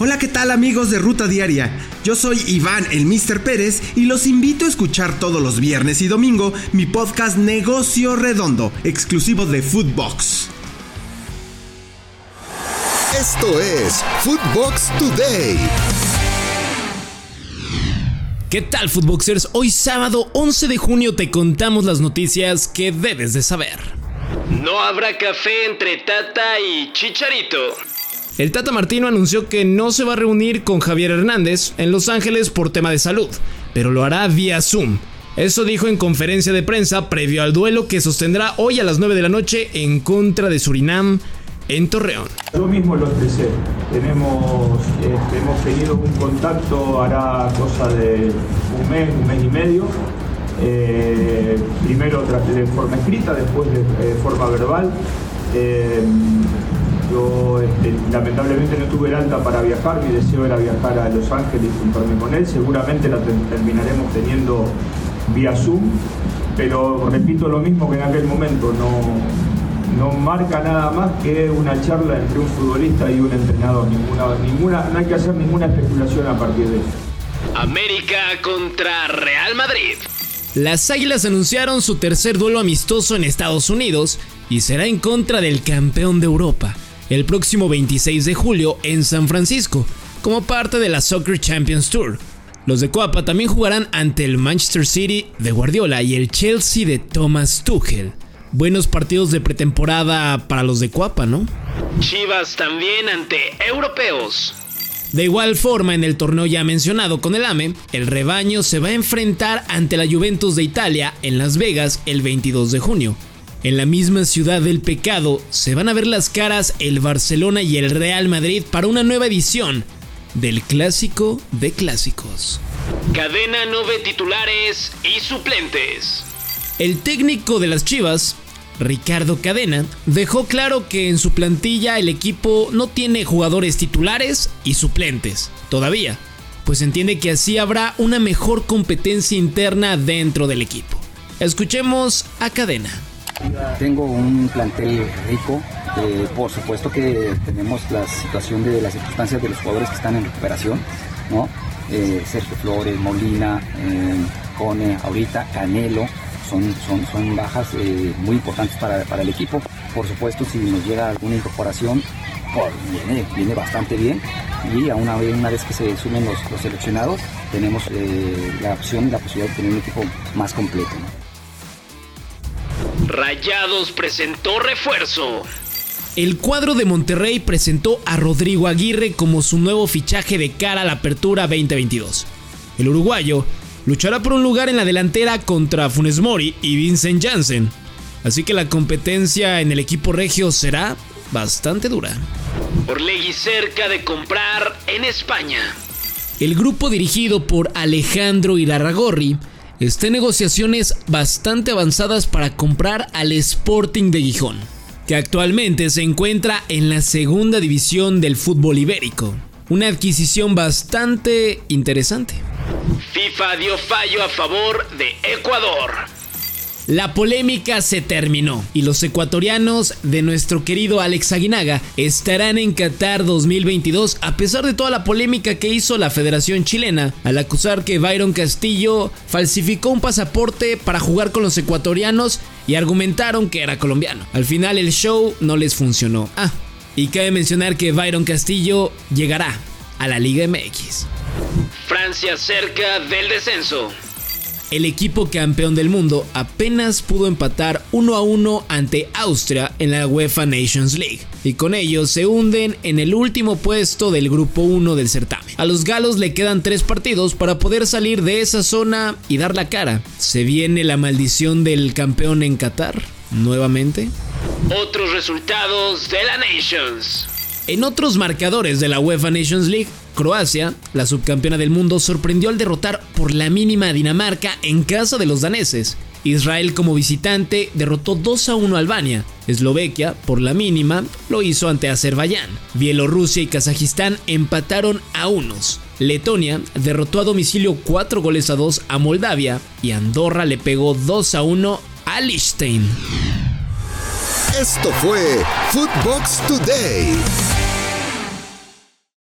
Hola, ¿qué tal amigos de Ruta Diaria? Yo soy Iván, el Mr. Pérez, y los invito a escuchar todos los viernes y domingo mi podcast Negocio Redondo, exclusivo de Foodbox. Esto es Foodbox Today. ¿Qué tal, Footboxers? Hoy sábado 11 de junio te contamos las noticias que debes de saber. No habrá café entre Tata y Chicharito. El Tata Martino anunció que no se va a reunir con Javier Hernández en Los Ángeles por tema de salud, pero lo hará vía Zoom. Eso dijo en conferencia de prensa previo al duelo que sostendrá hoy a las 9 de la noche en contra de Surinam en Torreón. Yo mismo lo expresé. Tenemos, este, hemos tenido un contacto, hará cosa de un mes, un mes y medio. Eh, primero de forma escrita, después de, forma verbal. Eh, yo este, lamentablemente no tuve el alta para viajar, mi deseo era viajar a Los Ángeles y juntarme con él. Seguramente la terminaremos teniendo vía Zoom, pero repito lo mismo que en aquel momento, no, no marca nada más que una charla entre un futbolista y un entrenador. Ninguna, ninguna, no hay que hacer ninguna especulación a partir de eso. América contra Real Madrid. Las Águilas anunciaron su tercer duelo amistoso en Estados Unidos y será en contra del campeón de Europa el próximo 26 de julio en San Francisco, como parte de la Soccer Champions Tour. Los de Coapa también jugarán ante el Manchester City de Guardiola y el Chelsea de Thomas Tuchel. Buenos partidos de pretemporada para los de Coapa, ¿no? Chivas también ante europeos. De igual forma, en el torneo ya mencionado con el AME, el rebaño se va a enfrentar ante la Juventus de Italia en Las Vegas el 22 de junio. En la misma ciudad del pecado se van a ver las caras el Barcelona y el Real Madrid para una nueva edición del clásico de clásicos. Cadena no ve titulares y suplentes. El técnico de las Chivas, Ricardo Cadena, dejó claro que en su plantilla el equipo no tiene jugadores titulares y suplentes, todavía, pues entiende que así habrá una mejor competencia interna dentro del equipo. Escuchemos a Cadena. Tengo un plantel rico. Eh, por supuesto que tenemos la situación de las circunstancias de los jugadores que están en recuperación, ¿no? Eh, Sergio Flores, Molina, eh, Cone, ahorita Canelo, son, son, son bajas muy importantes para, el equipo. Por supuesto, si nos llega alguna incorporación, pues, viene, viene bastante bien. Y a una vez, una vez que se sumen los, seleccionados, tenemos la opción la posibilidad de tener un equipo más completo. Rayados presentó refuerzo. El cuadro de Monterrey presentó a Rodrigo Aguirre como su nuevo fichaje de cara a la apertura 2022. El uruguayo luchará por un lugar en la delantera contra Funes Mori y Vincent Janssen, así que la competencia en el equipo regio será bastante dura. Orlegui cerca de comprar en España. El grupo dirigido por Alejandro Irarragorri está en negociaciones bastante avanzadas para comprar al Sporting de Gijón, que actualmente se encuentra en la segunda división del fútbol ibérico. Una adquisición bastante interesante. FIFA dio fallo a favor de Ecuador. La polémica se terminó y los ecuatorianos de nuestro querido Alex Aguinaga estarán en Qatar 2022 a pesar de toda la polémica que hizo la Federación Chilena al acusar que Byron Castillo falsificó un pasaporte para jugar con los ecuatorianos y argumentaron que era colombiano. Al final el show no les funcionó. Ah, y cabe mencionar que Byron Castillo llegará a la Liga MX. Francia cerca del descenso el equipo campeón del mundo apenas pudo empatar 1 a 1 ante Austria en la UEFA Nations League y con ello se hunden en el último puesto del grupo 1 del certamen. A los galos le quedan tres partidos para poder salir de esa zona y dar la cara. ¿Se viene la maldición del campeón en Qatar nuevamente? Otros resultados de la Nations. En otros marcadores de la UEFA Nations League, Croacia, la subcampeona del mundo, sorprendió al derrotar por la mínima a Dinamarca en casa de los daneses. Israel como visitante derrotó 2 a 1 a Albania. Eslovaquia, por la mínima, lo hizo ante Azerbaiyán. Bielorrusia y Kazajistán empataron a unos. Letonia derrotó a domicilio 4 goles a 2 a Moldavia y Andorra le pegó 2 a 1 a Liechtenstein. Esto fue Footbox Today.